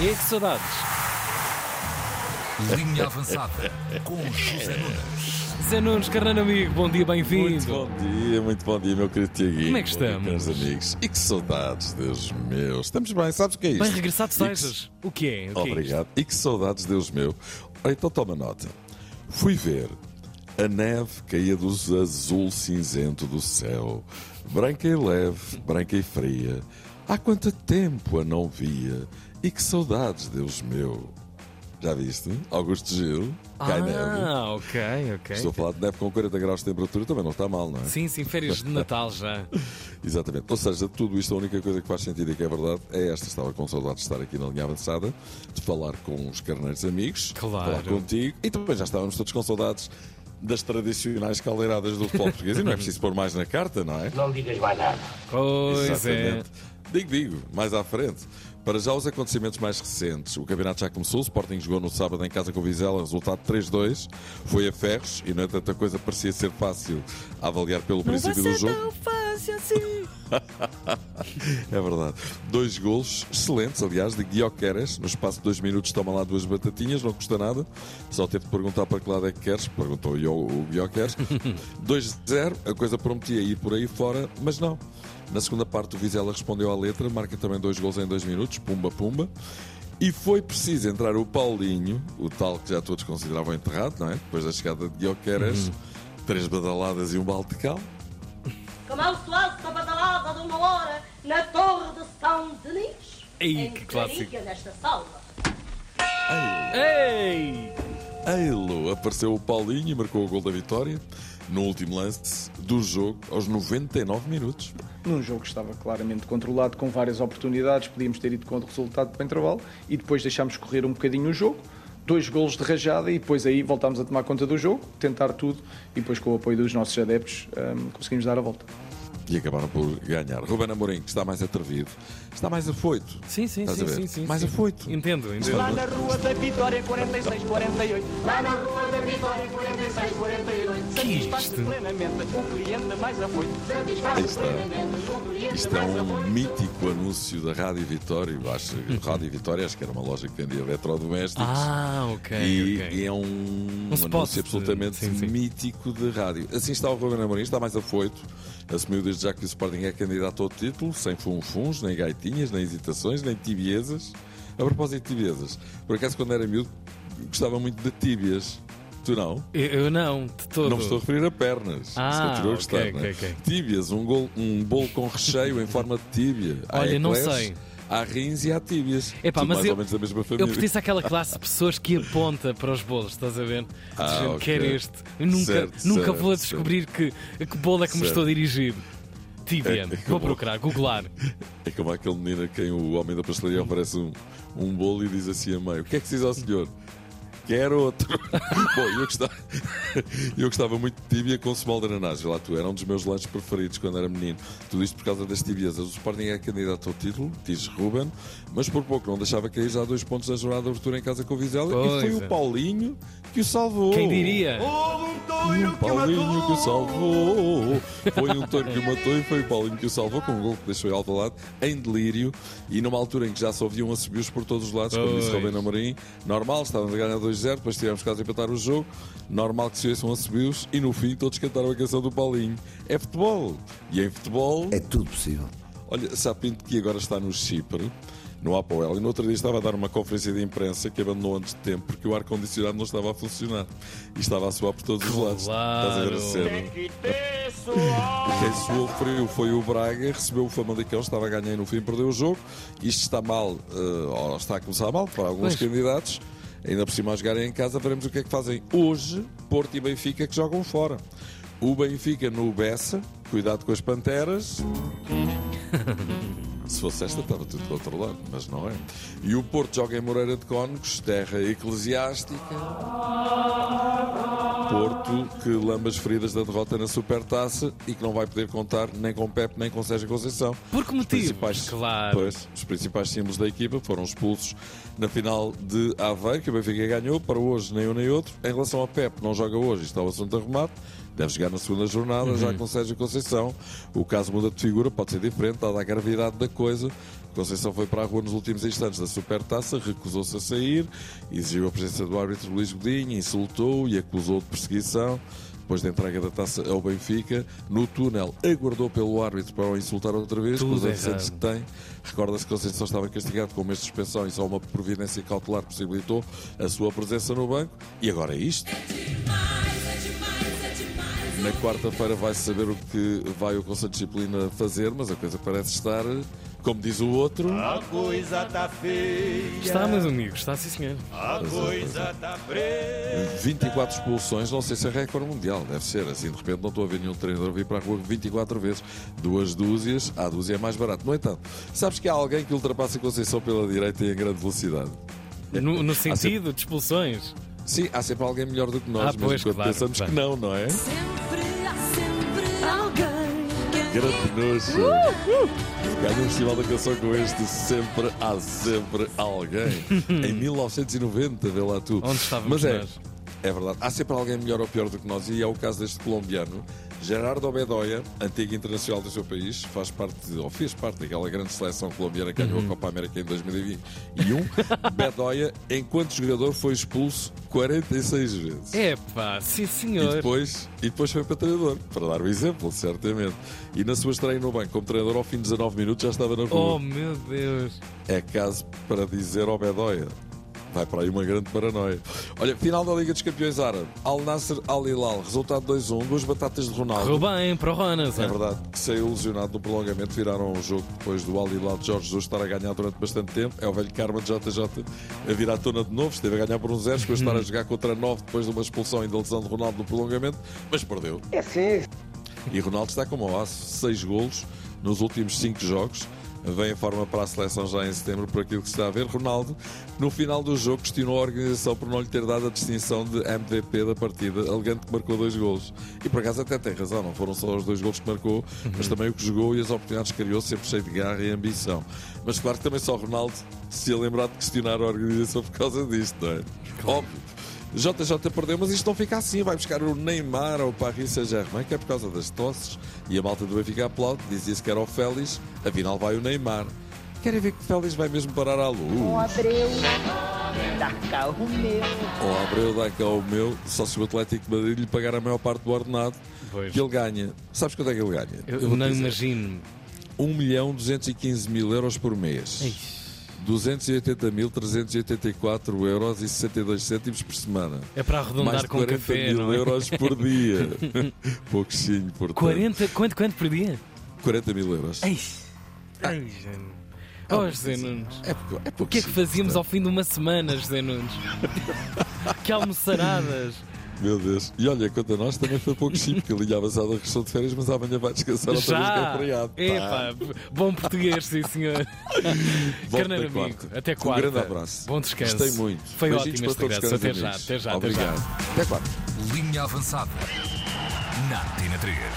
E que saudades. Linha avançada com José Nunes. Zé Nunes, carneiro amigo, bom dia, Muito bem-vindo. bom dia, muito bom dia, meu querido Tiaguinho. Como é que Bom dia, estamos? Meus amigos. E que saudades, Deus meu. Estamos bem, sabes o que é isto? Bem regressado E que-. O que é? O que é? Obrigado. E que saudades, Deus meu. Ora, então toma nota. Fui ver. A neve caía do azul cinzento do céu. Branca e leve, branca e fria. Há quanto tempo a não via. E que saudades, Deus meu. Já viste? Augusto Gil. Cai neve. Ah, ok, ok. Estou a falar de neve com 40 graus de temperatura, também não está mal, não é? Sim, sim, férias de Natal já. Exatamente. Ou seja, tudo isto, a única coisa que faz sentido e que é verdade é esta. Estava com saudade de estar aqui na linha avançada, de falar com os carneiros amigos, Claro. falar contigo e também já estávamos todos com saudades das tradicionais caldeiradas do futebol português e não é preciso pôr mais na carta, não é? Não digas mais nada. Pois é. Digo, digo, mais à frente. Para já os acontecimentos mais recentes. O campeonato já começou, o Sporting jogou no sábado em casa com o Vizela, resultado 3-2. Foi a ferros e não é tanta coisa, parecia ser fácil a avaliar pelo princípio do jogo. Assim. É verdade. Dois golos excelentes, aliás, de Guioqueres. No espaço de dois minutos toma lá duas batatinhas, não custa nada. Só teve de perguntar para que lado é que queres. Perguntou o o Guioqueres. 2-0, a coisa prometia ir por aí fora, mas não. Na segunda parte, o Vizela respondeu à letra, marca também dois gols em dois minutos, pumba, pumba. E foi preciso entrar o Paulinho, o tal que já todos consideravam enterrado, não é? Depois da chegada de Guioqueres, três badaladas e um balde de cal. Ei, Em que clássico. Nesta sala. Ei! Eilo, apareceu o Paulinho e marcou o gol da vitória no último lance do jogo, aos 99 minutos. num jogo que estava claramente controlado, com várias oportunidades, podíamos ter ido com o resultado para o intervalo e depois deixámos correr um bocadinho o jogo. Dois golos de rajada e depois aí voltámos a tomar conta do jogo, tentar tudo e depois com o apoio dos nossos adeptos hum, conseguimos dar a volta. E acabaram por ganhar. Ruben Amorim, que está mais atrevido, está mais afoito. Sim, sim, sim, sim, sim. Mais sim. afoito. Entendo, entendo. Lá na Rua da Vitória, 46, 48. Lá na Rua da Vitória, 46, 48. Satisfaz-se plenamente o cliente mais afoito. Aí está. Isto é um mítico anúncio da Rádio Vitória. Acho que Rádio Vitória, acho que era uma loja que vendia eletrodomésticos. Ah, ok, E, ok. e é um, Um anúncio absolutamente sim, sim. mítico de rádio. Assim está o Ruben Amorim, está mais afoito. Assumiu desde já que o Sporting é candidato ao título, sem funfuns, nem gaitinhas, nem hesitações, nem tibiezas. A propósito de tibiezas, por acaso quando era miúdo gostava muito de tíbias. Tu não? Eu, eu não, de todo. Não me estou a referir a pernas. Ah, Isso continuo a ok, gostar, não é? ok, ok. Tíbias, um, gol- um bolo com recheio em forma de tíbia. Olha, não sei. Há rins e há tíbias. Epá, Tudo mas mais eu- ou menos da mesma Eu família. pertenço àquela classe de pessoas que aponta para os bolos, estás a ver? Ah, Dizendo, ok. Quero este. Eu nunca, Certo, nunca certo, vou descobrir que, que bolo é que me Certo. estou a dirigir. Tíbia. É- é vou procurar, googlar. É como aquele menino a quem o homem da pastelaria oferece um, um bolo e diz assim a meio: O que é que precisa ao senhor? Quero outro. Bom, eu gostava, eu gostava muito de tíbia com small drenagem. Lá tu, era um dos meus lanches preferidos quando era menino. Tudo isto por causa das tibiezas. O Sporting é candidato ao título, diz Ruben, mas por pouco não deixava cair já dois pontos na jornada de abertura em casa com o Vizela. e foi Pois é. o Paulinho que o salvou. Quem diria? Um Paulinho que o salvou. Foi um touro que o matou e foi o Paulinho que o salvou com um gol que deixou ele Alvalade em delírio e numa altura em que já se ouviam assobios por todos os lados, como disse Pois. Rubén Amorim. Normal, estávamos a ganhar 2-0, depois tivemos quase a empatar o jogo. Normal que se oiçam assobios e no fim todos cantaram a canção do Paulinho. É futebol. E em futebol, É tudo possível. olha, Sapinto que agora está no Chipre. No Apoel, e no outro dia estava a dar uma conferência de imprensa que abandonou antes de tempo porque o ar-condicionado não estava a funcionar e estava a suar por todos os lados. Estás a ver a cena? Quem suou frio foi o Braga, recebeu o Famalicão, estava a ganhar e no fim perdeu o jogo. Isto está mal, eh, ou está a começar mal para alguns Pois. candidatos. Ainda por cima a jogarem em casa, veremos o que é que fazem hoje. Porto e Benfica que jogam fora. O Benfica no Bessa, cuidado com as panteras. Se fosse esta, estava tudo do outro lado, mas não é. E o Porto joga em Moreira de Cónegos, terra eclesiástica. Porto que lambe as feridas da derrota na Supertaça e que não vai poder contar nem com Pepe nem com Sérgio Conceição. Por que motivo? Claro. Pois, os principais símbolos da equipa foram expulsos na final de Aveiro, que o Benfica ganhou, para hoje nem um nem outro. Em relação a Pepe, não joga hoje, está o assunto arrumado. Deve jogar na segunda jornada, já com Sérgio Conceição. O caso muda de figura, pode ser diferente, dada a gravidade da coisa. Conceição foi para a rua nos últimos instantes da Supertaça, recusou-se a sair, exigiu a presença do árbitro Luís Godinho, insultou e acusou de perseguição. Depois da entrega da taça ao Benfica, no túnel aguardou pelo árbitro para o insultar outra vez, Tudo com os antecedentes que tem. Recorda-se que Conceição estava castigado com um mês de suspensão e só uma providência cautelar possibilitou a sua presença no banco. E agora é isto. Na quarta-feira vai-se saber o que vai o Conselho de Disciplina fazer, mas a coisa parece estar, como diz o outro, A coisa tá feia, Está, meus amigos, está sim, senhor. a coisa tá fresca. 24 expulsões, não sei se é recorde mundial, deve ser. Assim, de repente, não estou a ver nenhum treinador vir para a rua 24 vezes. Duas dúzias, a dúzia é mais barato. No entanto, sabes que há alguém que ultrapassa a Conceição pela direita e em grande velocidade? No, no sentido de expulsões. Sim, há sempre alguém melhor do que nós, Ah, pois, mesmo quando claro, pensamos claro. que não, não é? Sempre sempre Grande nojo. Ganha um festival da canção com este Sempre há sempre alguém. em 1990, vê lá tu. Onde estávamos Mas é, nós? é verdade. Há sempre alguém melhor ou pior do que nós. E é o caso deste colombiano. Gerardo Obedoya, antigo internacional do seu país, faz parte, ou fez parte daquela grande seleção colombiana que ganhou Uhum. a Copa América em 2021. Bedoya, enquanto jogador, foi expulso 46 vezes. Epá, sim, E senhor. depois, e depois foi para treinador, para dar o exemplo, certamente. E na sua estreia no banco como treinador, ao fim de 19 minutos, já estava na rua. Oh, meu Deus. É caso para dizer ao Bedoya. Vai para aí uma grande paranoia. Olha, final da Liga dos Campeões Árabe. Al Nasser Al Hilal, resultado 2-1, duas batatas de Ronaldo. Correu bem para o Ronas. É hein? verdade, que saiu lesionado no prolongamento, viraram o jogo depois do Al Hilal de Jorge Jesus estar a ganhar durante bastante tempo. É o velho karma de JJ a virar à tona de novo, esteve a ganhar por um zero, depois estar a jogar contra 9 depois de uma expulsão e da lesão de Ronaldo no prolongamento, mas perdeu. É sim. E Ronaldo está como o aço, 6 golos nos últimos 5 jogos. Vem em forma para a seleção já em setembro, por aquilo que se está a ver. Ronaldo, no final do jogo, questionou a organização por não lhe ter dado a distinção de MVP da partida, alegando que marcou dois golos. E por acaso até tem razão, não foram só os dois golos que marcou, mas também o que jogou e as oportunidades que criou, sempre cheio de garra e ambição. Mas claro que também só Ronaldo se ia lembrar de questionar a organização por causa disto, não é? Óbvio. JJ perdeu, mas isto não fica assim. Vai buscar o Neymar ao Paris Saint-Germain, que é por causa das tosses. E a malta do Benfica aplaude, dizia-se que era o Félix, afinal vai o Neymar. Querem ver que Félix vai mesmo parar à luz? Abreu, dá cá o meu. Ou Abreu dá cá o meu, só se o Atlético de Madrid lhe pagar a maior parte do ordenado Pois. que ele ganha. Sabes quanto é que ele ganha? Eu, vou-te não imagino. 1 milhão 215 mil euros por mês. Ixi. 280.384 euros e 62 cêntimos por semana. É para Mais arredondar de com 40 café, mil não é? euros por dia. Pouquinho, portanto. 40, quanto, quanto por dia? 40 mil euros. Ei. Ai, gente. Oh, José Nunes. É, pouco- é O que é que fazíamos ao fim de uma semana, José Nunes? que almoçaradas. Meu Deus. E olha, quanto a nós também foi pouco chique, porque a linha avançada regressou de férias, mas amanhã vai descansar outra vez que é Já! feriado. Epá, bom português, sim senhor. Carneiro amigo, quarta. até quarta. Um grande abraço. Bom descanso. Gostei muito. Foi Beijinhos ótimo para este todos, regresso. Até já, até já, até já. Obrigado. Até quarta. Linha avançada. Na Tina 3.